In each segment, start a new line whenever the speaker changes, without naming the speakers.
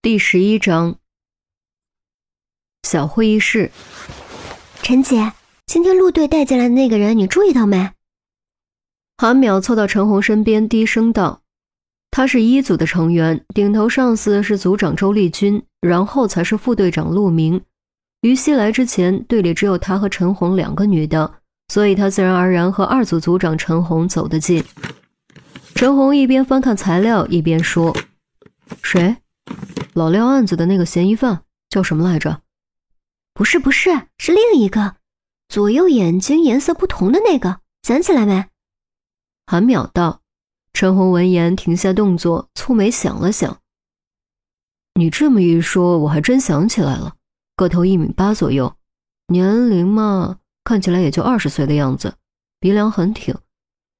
第十一章，小会议室。
陈姐，今天陆队带进来的那个人，你注意到没？
韩淼凑到陈红身边，低声道：“他是一组的成员，顶头上司是组长周丽君，然后才是副队长陆明。于西来之前，队里只有他和陈红两个女的，所以他自然而然和二组组长陈红走得近。”陈红一边翻看材料，一边说：“谁？老廖案子的那个嫌疑犯叫什么来着？
不是，不是，是另一个，左右眼睛颜色不同的那个，想起来没？”
韩淼道。陈红闻言停下动作，蹙眉想了想：“你这么一说，我还真想起来了，个头一米八左右，年龄嘛，看起来也就二十岁的样子，鼻梁很挺。”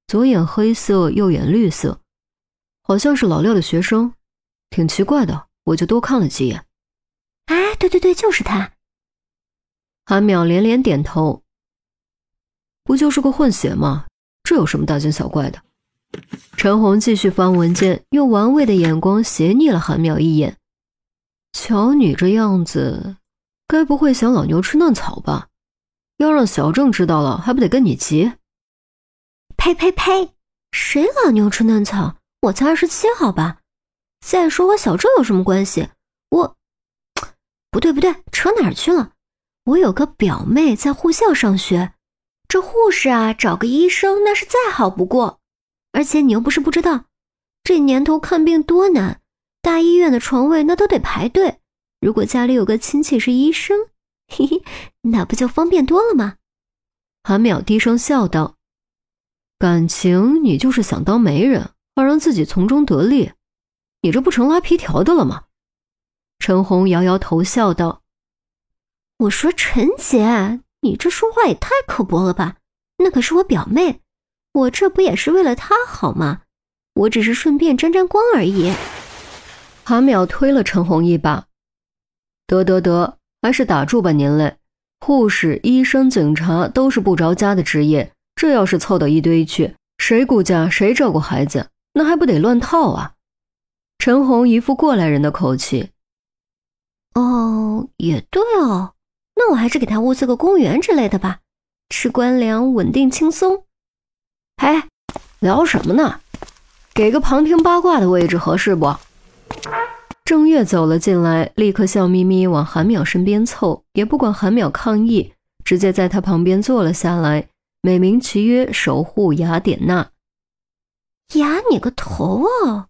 左眼黑色，右眼绿色，好像是老廖的学生，挺奇怪的，我就多看了几眼。
哎，对对对，就是他。
韩淼连连点头。不就是个混血吗？这有什么大惊小怪的？陈红继续翻文件，用玩味的眼光斜睨了韩淼一眼。瞧你这样子，该不会想老牛吃嫩草吧？要让小郑知道了，还不得跟你急？
呸呸呸！谁老牛吃嫩草？我才二十七，好吧。再说和小郑有什么关系？我不对不对，扯哪儿去了？我有个表妹在护校上学，这护士啊，找个医生那是再好不过。而且你又不是不知道，这年头看病多难，大医院的床位那都得排队。如果家里有个亲戚是医生，嘿嘿，那不就方便多了吗？
韩淼低声笑道。感情你就是想当媒人，好让自己从中得利，你这不成拉皮条的了吗？陈红摇摇头笑道：“
我说陈姐，你这说话也太刻薄了吧？那可是我表妹，我这不也是为了她好吗？我只是顺便沾沾光而已。”
韩淼推了陈红一把：“得得得，还是打住吧您嘞！护士、医生、警察都是不着家的职业。”这要是凑到一堆去，谁顾家谁照顾孩子，那还不得乱套啊？陈红一副过来人的口气。
哦，也对哦，那我还是给他物色个公务员之类的吧，吃官粮，稳定轻松。
哎，聊什么呢？给个旁听八卦的位置合适不？郑月走了进来，立刻笑眯眯往韩淼身边凑，也不管韩淼抗议，直接在他旁边坐了下来。美名其曰守护雅典娜，
雅你个头啊！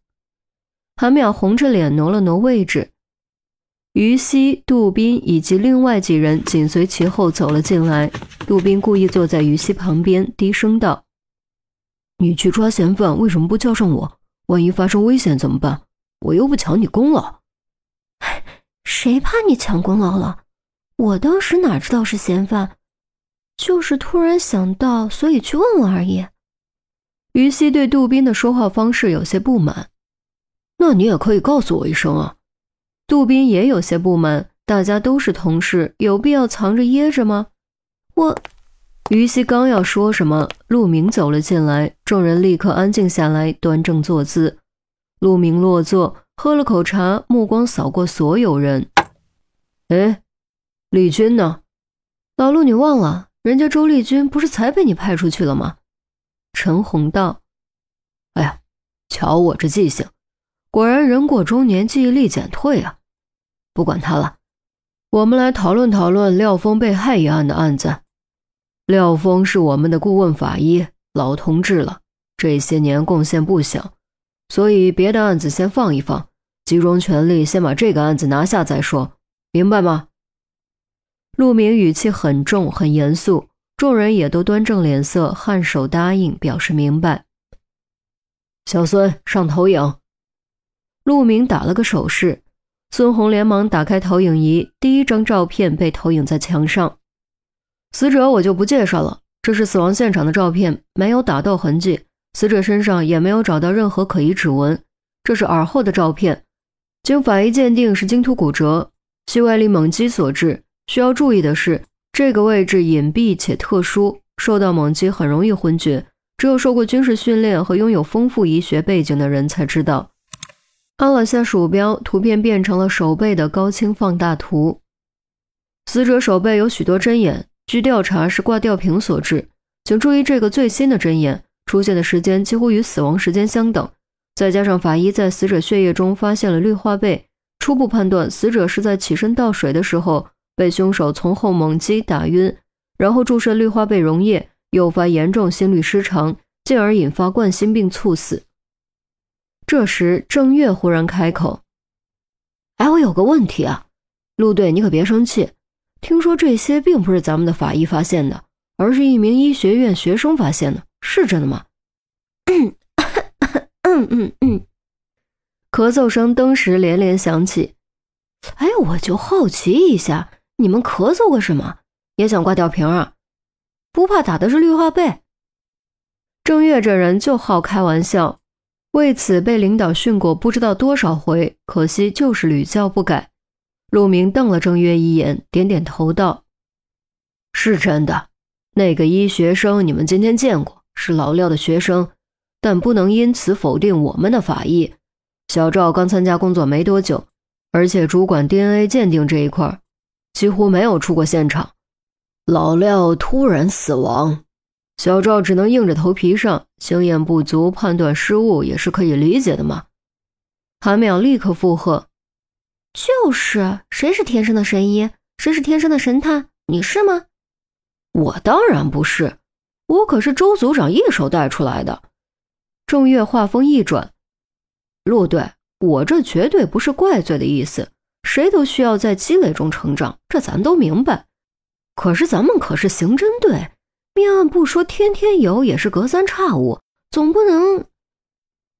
韩淼红着脸挪了挪位置，于西、杜宾以及另外几人紧随其后走了进来。杜宾故意坐在于西旁边，低声道：“你去抓嫌犯，为什么不叫上我？万一发生危险怎么办？我又不抢你功劳。
谁怕你抢功劳了？我当时哪知道是嫌犯？”就是突然想到，所以去问问而已。
于西对杜宾的说话方式有些不满，那你也可以告诉我一声啊。杜宾也有些不满，大家都是同事，有必要藏着掖着吗？
我，
于西刚要说什么，陆明走了进来，众人立刻安静下来，端正坐姿。陆明落座，喝了口茶，目光扫过所有人。哎，丽君呢？老陆，你忘了？人家周丽君不是才被你派出去了吗？陈红道：“哎呀，瞧我这记性，果然人过中年记忆力减退啊！不管他了，我们来讨论讨论廖峰被害一案的案子。廖峰是我们的顾问法医，老同志了，这些年贡献不小，所以别的案子先放一放，集中全力先把这个案子拿下再说，明白吗？”陆明语气很重，很严肃，众人也都端正脸色，颔首答应，表示明白。小孙上投影。陆明打了个手势，孙红连忙打开投影仪，第一张照片被投影在墙上。死者我就不介绍了，这是死亡现场的照片，没有打斗痕迹，死者身上也没有找到任何可疑指纹。这是耳后的照片，经法医鉴定是惊突骨折，系外力猛击所致。需要注意的是，这个位置隐蔽且特殊，受到猛击很容易昏厥，只有受过军事训练和拥有丰富医学背景的人才知道。按了下鼠标，图片变成了手背的高清放大图。死者手背有许多针眼，据调查是挂吊瓶所致。请注意，这个最新的针眼出现的时间几乎与死亡时间相等。再加上法医在死者血液中发现了氯化钡，初步判断死者是在起身倒水的时候被凶手从后猛击打晕，然后注射氯化钡溶液，诱发严重心律失常，进而引发冠心病猝死。这时，郑月忽然开口：“
哎，我有个问题啊，陆队，你可别生气。听说这些并不是咱们的法医发现的，而是一名医学院学生发现的，是真的吗？”嗯 嗯嗯嗯，
咳嗽声登时连连响起。
哎，我就好奇一下，你们咳嗽个什么？也想挂吊瓶啊？不怕打的是氯化钡？
郑月这人就好开玩笑。为此被领导训过不知道多少回，可惜就是屡教不改。陆明瞪了郑月一眼，点点头道：“是真的，那个医学生你们今天见过，是老廖的学生，但不能因此否定我们的法医。小赵刚参加工作没多久，而且主管 DNA 鉴定这一块，几乎没有出过现场。老廖突然死亡。”小赵只能硬着头皮上，经验不足，判断失误也是可以理解的嘛。韩淼立刻附和：“
就是，谁是天生的神医，谁是天生的神探？你是吗？
我当然不是，我可是周组长一手带出来的。”郑月话锋一转：“陆队，我这绝对不是怪罪的意思，谁都需要在积累中成长，这咱都明白。可是咱们可是刑侦队。”命案不说天天有，也是隔三差五，总不能……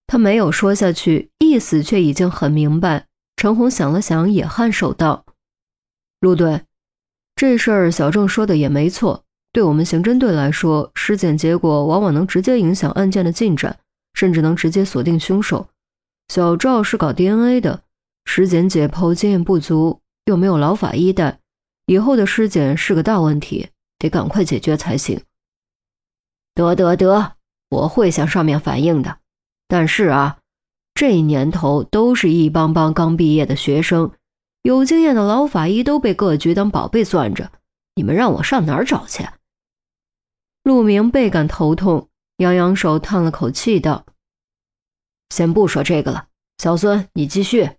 他没有说下去，意思却已经很明白。陈红想了想，也颔首道：“陆队，这事儿小郑说的也没错。对我们刑侦队来说，尸检结果往往能直接影响案件的进展，甚至能直接锁定凶手。小赵是搞 DNA 的，尸检解剖经验不足，又没有老法医带，以后的尸检是个大问题，得赶快解决才行。”得得得，我会向上面反映的。但是啊，这年头都是一帮帮刚毕业的学生，有经验的老法医都被各局当宝贝攥着，你们让我上哪儿找去？陆明倍感头痛，扬扬手，叹了口气道：“先不说这个了，小孙，你继续。”